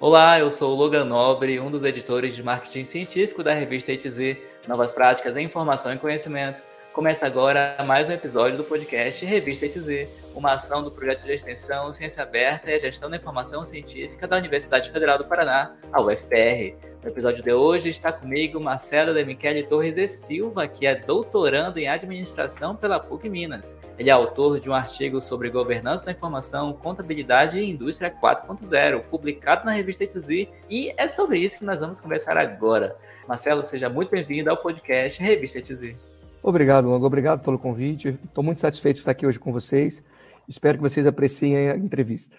Olá, eu sou o Logan Nobre, um dos editores de marketing científico da revista ETZ, Novas Práticas em Informação e Conhecimento. Começa agora mais um episódio do podcast Revista ETZ, uma ação do projeto de extensão Ciência Aberta e a Gestão da Informação Científica da Universidade Federal do Paraná, a UFPR. No episódio de hoje está comigo Marcelo de Michele Torres e Silva, que é doutorando em administração pela PUC Minas. Ele é autor de um artigo sobre governança da informação, contabilidade e indústria 4.0, publicado na revista ETZ, e é sobre isso que nós vamos conversar agora. Marcelo, seja muito bem-vindo ao podcast Revista ETZ. Obrigado, Longo. Obrigado pelo convite. Estou muito satisfeito de estar aqui hoje com vocês. Espero que vocês apreciem a entrevista.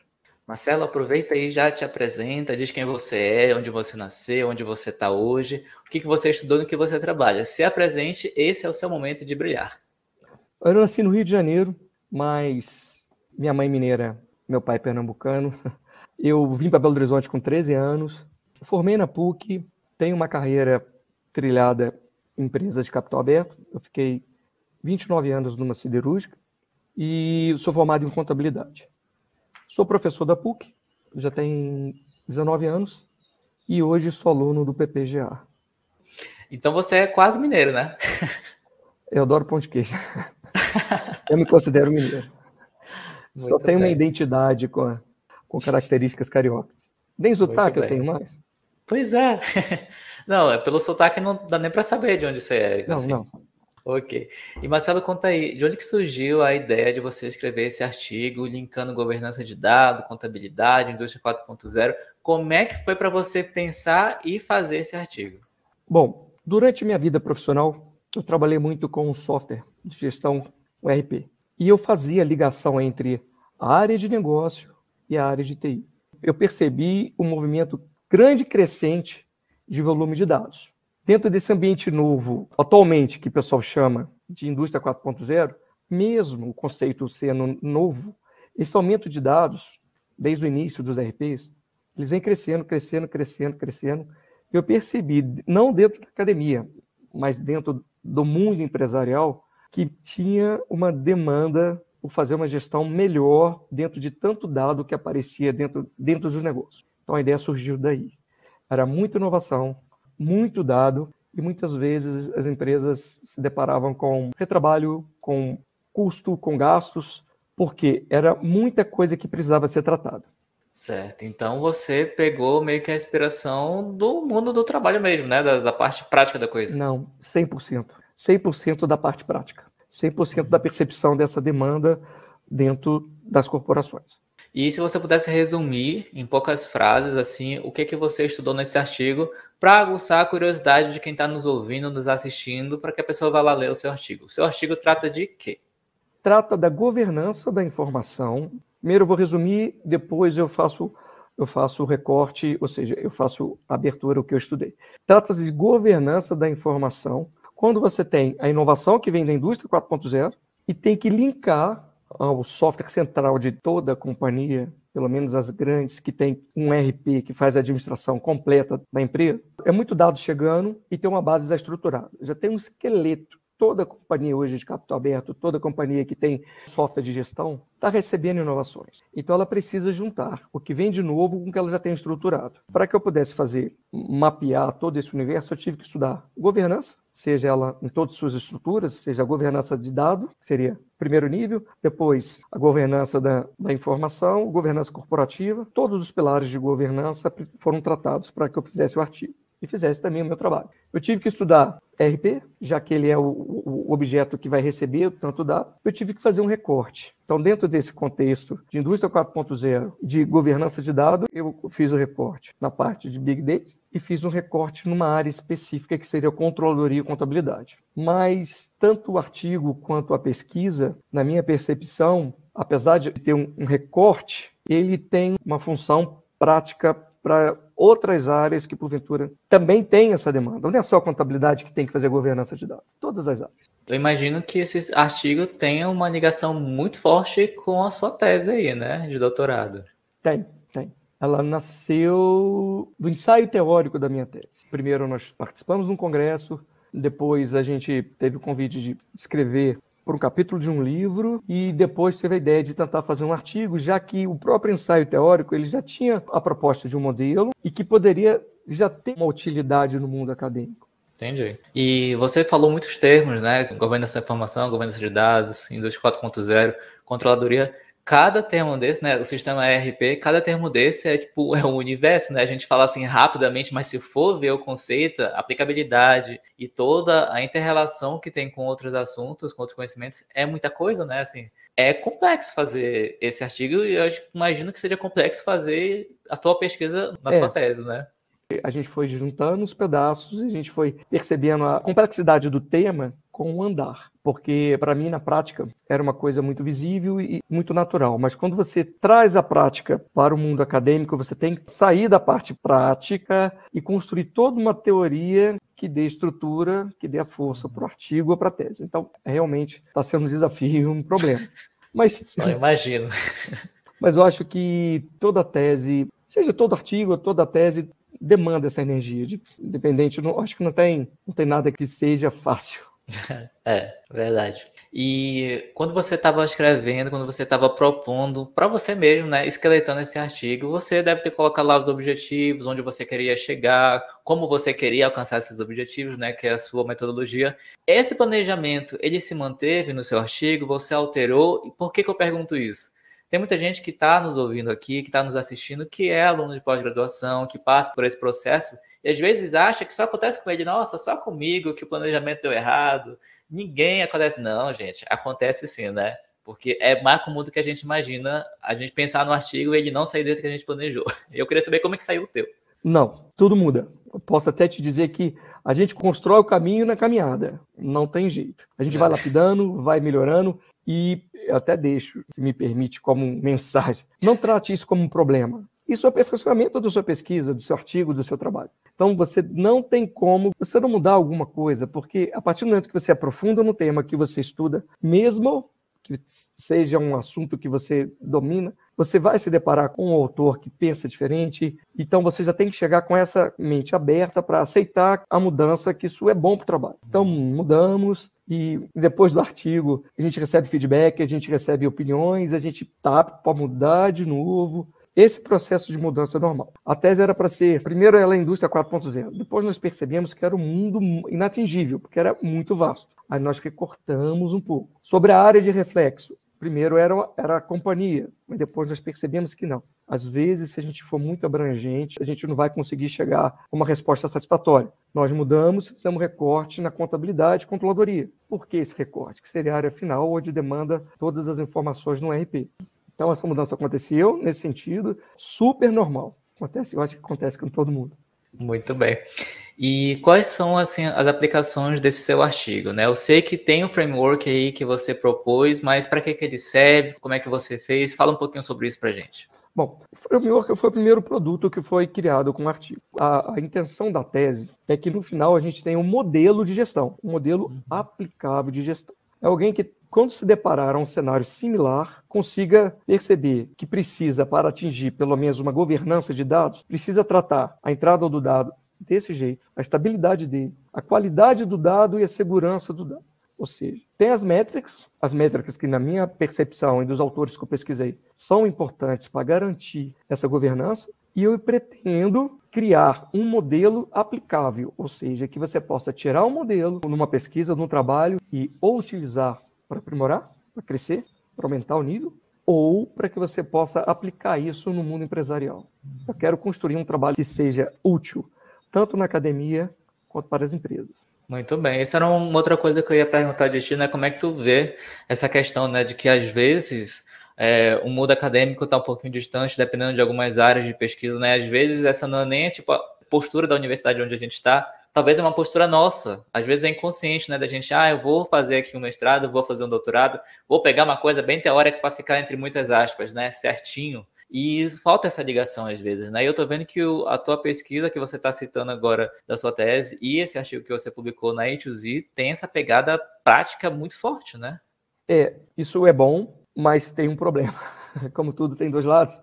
Marcelo, aproveita aí, já te apresenta, diz quem você é, onde você nasceu, onde você está hoje, o que, que você estudou, no que você trabalha. Se apresente, esse é o seu momento de brilhar. Eu nasci no Rio de Janeiro, mas minha mãe mineira, meu pai pernambucano. Eu vim para Belo Horizonte com 13 anos, formei na PUC, tenho uma carreira trilhada empresas de capital aberto. Eu fiquei 29 anos numa siderúrgica e sou formado em contabilidade. Sou professor da PUC, já tem 19 anos e hoje sou aluno do PPGA. Então você é quase mineiro, né? Eu adoro pão de queijo. Eu me considero mineiro. Muito Só tenho bem. uma identidade com, com características cariocas. Nem sotaque eu tenho mais. Pois é. Não, é pelo sotaque não dá nem para saber de onde você é. Não, assim. não. Ok. E Marcelo, conta aí, de onde que surgiu a ideia de você escrever esse artigo, linkando governança de dados, contabilidade, indústria 4.0? Como é que foi para você pensar e fazer esse artigo? Bom, durante minha vida profissional, eu trabalhei muito com software de gestão ERP. E eu fazia ligação entre a área de negócio e a área de TI. Eu percebi um movimento grande e crescente de volume de dados. Dentro desse ambiente novo, atualmente, que o pessoal chama de indústria 4.0, mesmo o conceito sendo novo, esse aumento de dados, desde o início dos RPs, eles vêm crescendo, crescendo, crescendo, crescendo. Eu percebi, não dentro da academia, mas dentro do mundo empresarial, que tinha uma demanda por fazer uma gestão melhor dentro de tanto dado que aparecia dentro, dentro dos negócios. Então a ideia surgiu daí. Era muita inovação, muito dado, e muitas vezes as empresas se deparavam com retrabalho, com custo, com gastos, porque era muita coisa que precisava ser tratada. Certo, então você pegou meio que a inspiração do mundo do trabalho mesmo, né? Da, da parte prática da coisa. Não, 100%. 100% da parte prática. 100% da percepção dessa demanda dentro das corporações. E se você pudesse resumir em poucas frases assim, o que que você estudou nesse artigo para aguçar a curiosidade de quem está nos ouvindo, nos assistindo, para que a pessoa vá lá ler o seu artigo. O seu artigo trata de quê? Trata da governança da informação. Primeiro eu vou resumir, depois eu faço eu faço o recorte, ou seja, eu faço a abertura o que eu estudei. Trata-se de governança da informação. Quando você tem a inovação que vem da indústria 4.0 e tem que linkar ao software central de toda a companhia, pelo menos as grandes que tem um RP que faz a administração completa da empresa, é muito dado chegando e tem uma base já estruturada. Já tem um esqueleto toda companhia hoje de capital aberto, toda companhia que tem software de gestão, está recebendo inovações. Então ela precisa juntar o que vem de novo com o que ela já tem estruturado. Para que eu pudesse fazer, mapear todo esse universo, eu tive que estudar governança, seja ela em todas as suas estruturas, seja a governança de dado, que seria primeiro nível, depois a governança da, da informação, governança corporativa, todos os pilares de governança foram tratados para que eu fizesse o artigo e fizesse também o meu trabalho. Eu tive que estudar RP, já que ele é o, o, objeto que vai receber tanto dado, eu tive que fazer um recorte. Então, dentro desse contexto de indústria 4.0, de governança de dados, eu fiz o recorte na parte de Big Data e fiz um recorte numa área específica que seria controladoria e contabilidade. Mas tanto o artigo quanto a pesquisa, na minha percepção, apesar de ter um, um recorte, ele tem uma função prática para outras áreas que, porventura, também têm essa demanda. Não é só a contabilidade que tem que fazer governança de dados, todas as áreas. Eu imagino que esse artigo tenha uma ligação muito forte com a sua tese aí, né, de doutorado. Tem, tem. Ela nasceu do ensaio teórico da minha tese. Primeiro nós participamos de um congresso, depois a gente teve o convite de escrever por um capítulo de um livro e depois teve a ideia de tentar fazer um artigo, já que o próprio ensaio teórico ele já tinha a proposta de um modelo e que poderia já ter uma utilidade no mundo acadêmico. Entendi. E você falou muitos termos, né? Governança da informação, governança de dados, indústria 4.0, controladoria cada termo desse, né, o sistema ERP, cada termo desse é tipo é um universo, né? A gente fala assim rapidamente, mas se for ver o conceito, a aplicabilidade e toda a interrelação que tem com outros assuntos, com outros conhecimentos, é muita coisa, né? Assim, é complexo fazer esse artigo e eu imagino que seja complexo fazer a sua pesquisa na é. sua tese, né? A gente foi juntando os pedaços e a gente foi percebendo a complexidade do tema com o andar, porque para mim na prática era uma coisa muito visível e muito natural, mas quando você traz a prática para o mundo acadêmico, você tem que sair da parte prática e construir toda uma teoria que dê estrutura, que dê a força para o artigo ou para a tese. Então, realmente está sendo um desafio, um problema. Mas imagino. Mas eu acho que toda tese, seja todo artigo, toda tese demanda essa energia, de, independente, não, acho que não tem, não tem nada que seja fácil. É, verdade. E quando você estava escrevendo, quando você estava propondo para você mesmo, né, esqueletando esse artigo, você deve ter colocado lá os objetivos, onde você queria chegar, como você queria alcançar esses objetivos, né, que é a sua metodologia. Esse planejamento, ele se manteve no seu artigo? Você alterou? E por que, que eu pergunto isso? Tem muita gente que está nos ouvindo aqui, que está nos assistindo, que é aluno de pós-graduação, que passa por esse processo e às vezes acha que só acontece com ele, nossa, só comigo que o planejamento deu errado. Ninguém acontece. Não, gente, acontece sim, né? Porque é mais comum do que a gente imagina a gente pensar no artigo e ele não sair do jeito que a gente planejou. Eu queria saber como é que saiu o teu. Não, tudo muda. Eu posso até te dizer que a gente constrói o caminho na caminhada. Não tem jeito. A gente é. vai lapidando, vai melhorando e eu até deixo, se me permite, como mensagem. Não trate isso como um problema. Isso é o aperfeiçoamento da sua pesquisa, do seu artigo, do seu trabalho. Então, você não tem como você não mudar alguma coisa, porque a partir do momento que você aprofunda no tema que você estuda, mesmo que seja um assunto que você domina, você vai se deparar com um autor que pensa diferente, então você já tem que chegar com essa mente aberta para aceitar a mudança, que isso é bom para o trabalho. Então, mudamos, e depois do artigo a gente recebe feedback, a gente recebe opiniões, a gente tá para mudar de novo. Esse processo de mudança é normal. A tese era para ser, primeiro ela é a indústria 4.0, depois nós percebemos que era um mundo inatingível, porque era muito vasto. Aí nós recortamos um pouco. Sobre a área de reflexo, primeiro era, era a companhia, mas depois nós percebemos que não. Às vezes, se a gente for muito abrangente, a gente não vai conseguir chegar a uma resposta satisfatória. Nós mudamos, fizemos recorte na contabilidade e controladoria. Por que esse recorte? Que seria a área final, onde demanda todas as informações no RP. Então, essa mudança aconteceu nesse sentido, super normal. Acontece, eu acho que acontece com todo mundo. Muito bem. E quais são assim as aplicações desse seu artigo, né? Eu sei que tem um framework aí que você propôs, mas para que, que ele serve? Como é que você fez? Fala um pouquinho sobre isso para gente. Bom, o framework foi o primeiro produto que foi criado com o artigo. A, a, intenção da tese é que no final a gente tenha um modelo de gestão, um modelo uhum. aplicável de gestão. É alguém que quando se deparar a um cenário similar, consiga perceber que precisa, para atingir pelo menos uma governança de dados, precisa tratar a entrada do dado desse jeito, a estabilidade dele, a qualidade do dado e a segurança do dado. Ou seja, tem as métricas, as métricas que, na minha percepção e dos autores que eu pesquisei, são importantes para garantir essa governança, e eu pretendo criar um modelo aplicável, ou seja, que você possa tirar um modelo numa pesquisa, num trabalho e ou utilizar para aprimorar, para crescer, para aumentar o nível, ou para que você possa aplicar isso no mundo empresarial. Eu quero construir um trabalho que seja útil, tanto na academia quanto para as empresas. Muito bem. Essa era uma outra coisa que eu ia perguntar de ti, né? Como é que tu vê essa questão, né, de que às vezes é, o mundo acadêmico está um pouquinho distante, dependendo de algumas áreas de pesquisa, né? Às vezes essa não é nem tipo, a postura da universidade onde a gente está, talvez é uma postura nossa. Às vezes é inconsciente, né? Da gente, ah, eu vou fazer aqui um mestrado, vou fazer um doutorado, vou pegar uma coisa bem teórica para ficar entre muitas aspas, né? Certinho. E falta essa ligação às vezes, né? E eu tô vendo que o, a tua pesquisa que você está citando agora da sua tese e esse artigo que você publicou na A2Z tem essa pegada prática muito forte, né? É, isso é bom, mas tem um problema. Como tudo tem dois lados.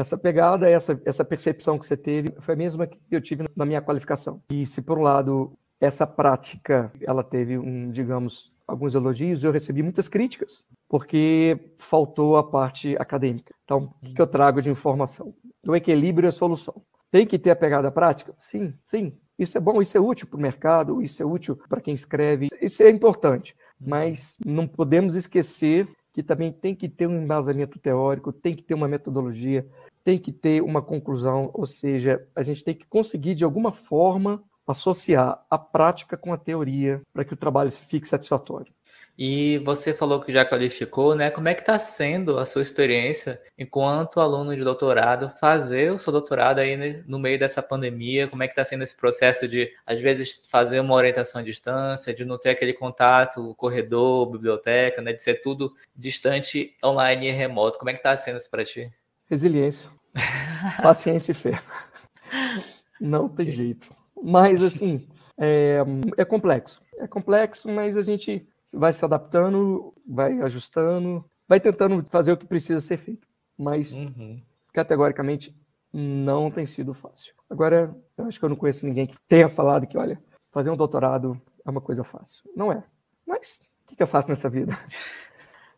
Essa pegada, essa, essa percepção que você teve, foi a mesma que eu tive na minha qualificação. E se, por um lado, essa prática, ela teve um, digamos, alguns elogios, eu recebi muitas críticas, porque faltou a parte acadêmica. Então, o que eu trago de informação? O equilíbrio é a solução. Tem que ter a pegada prática? Sim, sim. Isso é bom, isso é útil para o mercado, isso é útil para quem escreve, isso é importante. Mas não podemos esquecer que também tem que ter um embasamento teórico, tem que ter uma metodologia, tem que ter uma conclusão, ou seja, a gente tem que conseguir de alguma forma associar a prática com a teoria para que o trabalho fique satisfatório. E você falou que já qualificou, né? Como é que está sendo a sua experiência enquanto aluno de doutorado, fazer o seu doutorado aí no meio dessa pandemia? Como é que está sendo esse processo de, às vezes, fazer uma orientação à distância, de não ter aquele contato, corredor, biblioteca, né? De ser tudo distante, online e remoto. Como é que está sendo isso para ti? Resiliência, paciência e fé. Não tem jeito. Mas, assim, é, é complexo. É complexo, mas a gente vai se adaptando, vai ajustando, vai tentando fazer o que precisa ser feito. Mas, uhum. categoricamente, não tem sido fácil. Agora, eu acho que eu não conheço ninguém que tenha falado que, olha, fazer um doutorado é uma coisa fácil. Não é. Mas o que é fácil nessa vida?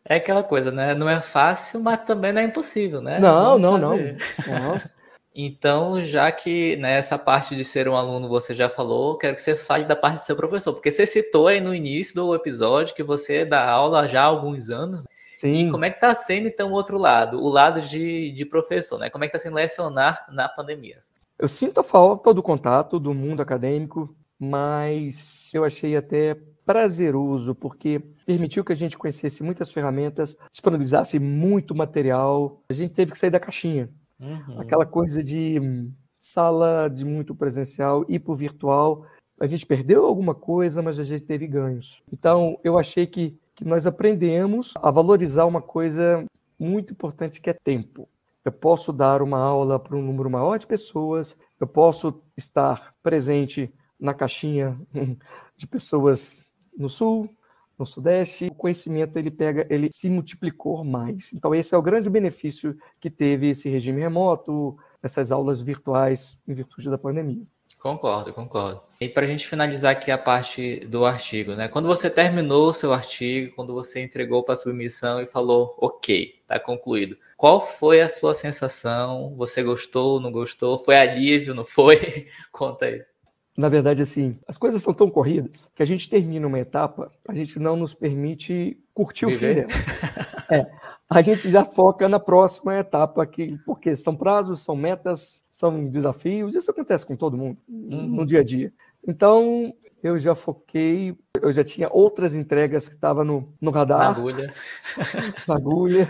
É aquela coisa, né? Não é fácil, mas também não é impossível, né? Não, não, não, não. Então, já que nessa né, parte de ser um aluno você já falou, quero que você fale da parte de ser professor, porque você citou aí no início do episódio que você dá aula já há alguns anos. Sim. E como é que está sendo, então, o outro lado, o lado de, de professor, né? Como é que está sendo lecionar na pandemia? Eu sinto a falta do contato do mundo acadêmico, mas eu achei até prazeroso, porque permitiu que a gente conhecesse muitas ferramentas, disponibilizasse muito material. A gente teve que sair da caixinha. Uhum. Aquela coisa de sala de muito presencial e para virtual. A gente perdeu alguma coisa, mas a gente teve ganhos. Então, eu achei que, que nós aprendemos a valorizar uma coisa muito importante que é tempo. Eu posso dar uma aula para um número maior de pessoas, eu posso estar presente na caixinha de pessoas no sul, no Sudeste, o conhecimento ele pega, ele se multiplicou mais. Então esse é o grande benefício que teve esse regime remoto, essas aulas virtuais em virtude da pandemia. Concordo, concordo. E para a gente finalizar aqui a parte do artigo, né? Quando você terminou o seu artigo, quando você entregou para a submissão e falou, ok, está concluído. Qual foi a sua sensação? Você gostou, não gostou? Foi alívio, não foi? Conta aí na verdade, assim, as coisas são tão corridas que a gente termina uma etapa, a gente não nos permite curtir Viver. o fim dela. É, a gente já foca na próxima etapa, que, porque são prazos, são metas, são desafios, isso acontece com todo mundo uhum. no dia a dia. Então, eu já foquei, eu já tinha outras entregas que estavam no, no radar. Na agulha. na agulha.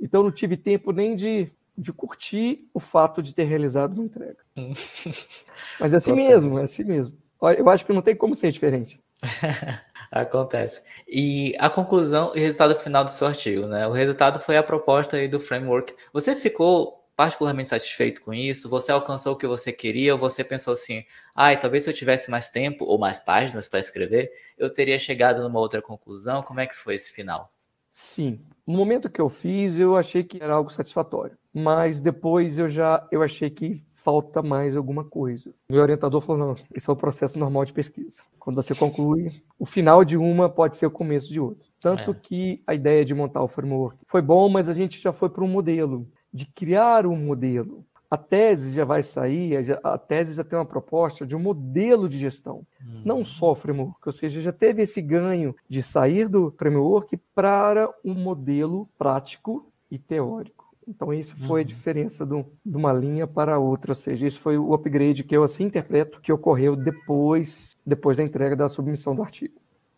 Então, não tive tempo nem de de curtir o fato de ter realizado uma entrega. Mas é assim mesmo, é assim mesmo. Eu acho que não tem como ser diferente. Acontece. E a conclusão e resultado final do seu artigo, né? O resultado foi a proposta aí do framework. Você ficou particularmente satisfeito com isso? Você alcançou o que você queria? Ou você pensou assim, ai, ah, talvez se eu tivesse mais tempo ou mais páginas para escrever, eu teria chegado numa outra conclusão? Como é que foi esse final? Sim. No momento que eu fiz, eu achei que era algo satisfatório mas depois eu já eu achei que falta mais alguma coisa. Meu orientador falou: não, esse é o processo normal de pesquisa. Quando você conclui, o final de uma pode ser o começo de outra. Tanto é. que a ideia de montar o framework foi bom, mas a gente já foi para um modelo, de criar um modelo. A tese já vai sair, a tese já tem uma proposta de um modelo de gestão, uhum. não só o framework, ou seja, já teve esse ganho de sair do framework para um modelo prático e teórico. Então, isso foi a uhum. diferença do, de uma linha para outra, ou seja, isso foi o upgrade que eu assim interpreto que ocorreu depois, depois da entrega da submissão do artigo.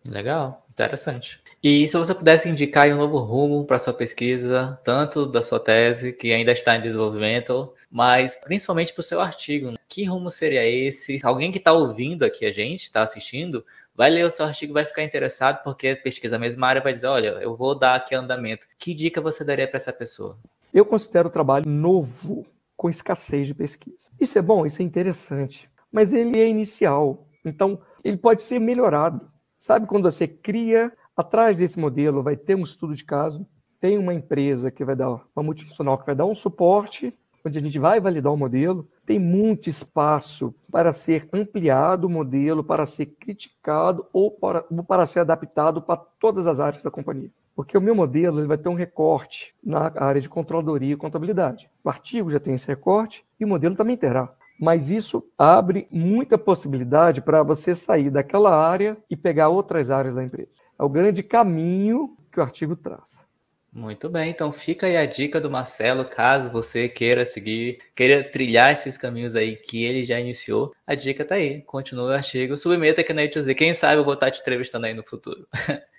Legal, interessante. E se você pudesse indicar um novo rumo para sua pesquisa, tanto da sua tese, que ainda está em desenvolvimento, mas principalmente para o seu artigo, né? que rumo seria esse? Alguém que está ouvindo aqui a gente, está assistindo, vai ler o seu artigo vai ficar interessado porque pesquisa a mesma área vai dizer, olha, eu vou dar aqui andamento. Que dica você daria para essa pessoa? Eu considero o trabalho novo, com escassez de pesquisa. Isso é bom, isso é interessante, mas ele é inicial, então ele pode ser melhorado. Sabe quando você cria, atrás desse modelo vai ter um estudo de caso, tem uma empresa que vai dar, uma multinacional que vai dar um suporte, onde a gente vai validar o modelo, tem muito espaço para ser ampliado o modelo, para ser criticado ou para, ou para ser adaptado para todas as áreas da companhia. Porque o meu modelo ele vai ter um recorte na área de controladoria e contabilidade. O artigo já tem esse recorte e o modelo também terá. Mas isso abre muita possibilidade para você sair daquela área e pegar outras áreas da empresa. É o grande caminho que o artigo traz. Muito bem, então fica aí a dica do Marcelo, caso você queira seguir, queira trilhar esses caminhos aí que ele já iniciou, a dica tá aí, continue o artigo, submeta aqui na E2Z, quem sabe eu vou estar te entrevistando aí no futuro.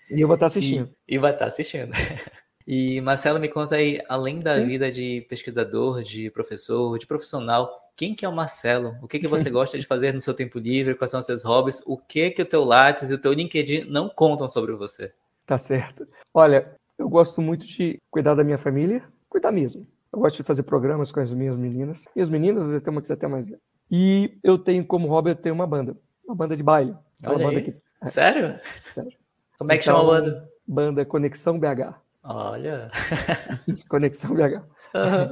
E eu vou estar assistindo. E, e vai estar assistindo. E Marcelo, me conta aí, além da Sim. vida de pesquisador, de professor, de profissional, quem que é o Marcelo? O que, que você gosta de fazer no seu tempo livre? Quais são os seus hobbies? O que que o teu Lattes e o teu LinkedIn não contam sobre você? Tá certo. Olha, eu gosto muito de cuidar da minha família, cuidar mesmo. Eu gosto de fazer programas com as minhas meninas. Minhas meninas, às vezes tem uma que até mais E eu tenho como hobby, eu tenho uma banda. Uma banda de baile. Uma banda que... Sério? Sério. Como é que então, chama a banda? Banda Conexão BH. Olha. Conexão BH. Uhum.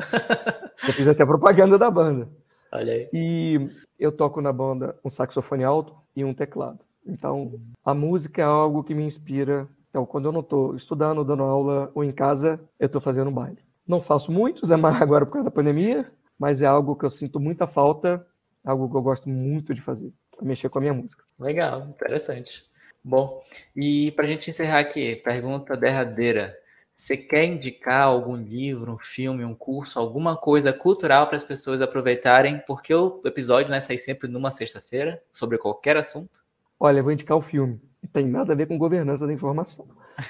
eu fiz até propaganda da banda. Olha aí. E eu toco na banda um saxofone alto e um teclado. Então, a música é algo que me inspira então, quando eu não estou estudando, dando aula ou em casa, eu estou fazendo baile. Não faço muitos, é mais agora por causa da pandemia, mas é algo que eu sinto muita falta, algo que eu gosto muito de fazer, mexer com a minha música. Legal, interessante. Bom, e para a gente encerrar aqui, pergunta derradeira. Você quer indicar algum livro, um filme, um curso, alguma coisa cultural para as pessoas aproveitarem? Porque o episódio vai sair sempre numa sexta-feira, sobre qualquer assunto. Olha, eu vou indicar o filme tem nada a ver com governança da informação.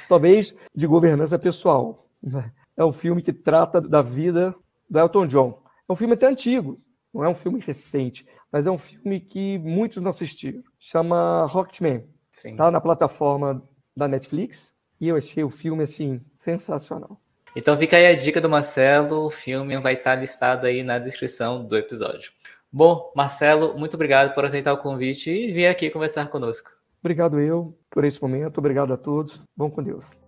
Talvez de governança pessoal. Né? É um filme que trata da vida do Elton John. É um filme até antigo, não é um filme recente, mas é um filme que muitos não assistiram. Chama Rocketman. Está na plataforma da Netflix e eu achei o filme assim sensacional. Então fica aí a dica do Marcelo, o filme vai estar listado aí na descrição do episódio. Bom, Marcelo, muito obrigado por aceitar o convite e vir aqui conversar conosco. Obrigado eu por esse momento, obrigado a todos. Vão com Deus.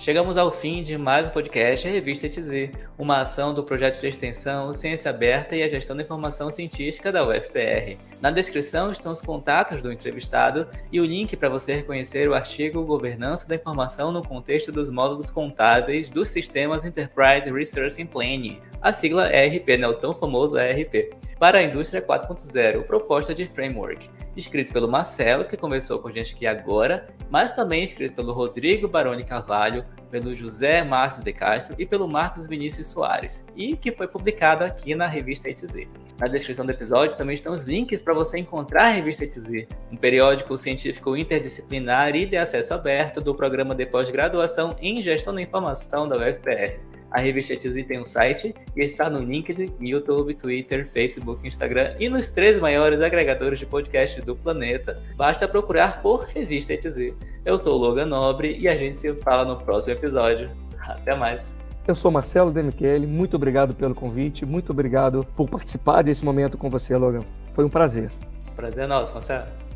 Chegamos ao fim de mais um podcast Revista ETZ, uma ação do projeto de extensão Ciência Aberta e a Gestão da Informação Científica da UFPR. Na descrição estão os contatos do entrevistado e o link para você reconhecer o artigo Governança da Informação no contexto dos módulos contábeis dos sistemas Enterprise and Planning, a sigla ERP, né, o tão famoso ERP, para a indústria 4.0, proposta de framework, escrito pelo Marcelo, que conversou com a gente aqui agora, mas também escrito pelo Rodrigo Baroni Carvalho, pelo José Márcio de Castro e pelo Marcos Vinícius Soares, e que foi publicado aqui na revista ETZ. Na descrição do episódio também estão os links para você encontrar a revista ETZ, um periódico científico interdisciplinar e de acesso aberto do programa de pós-graduação em Gestão da Informação da UFPR. A revista ETZ tem um site e está no LinkedIn, YouTube, Twitter, Facebook, Instagram e nos três maiores agregadores de podcast do planeta. Basta procurar por Revista ETZ. Eu sou o Logan Nobre e a gente se fala no próximo episódio. Até mais. Eu sou Marcelo Demichele, muito obrigado pelo convite, muito obrigado por participar desse momento com você, Logan. Foi um prazer. Prazer é nosso, Marcelo.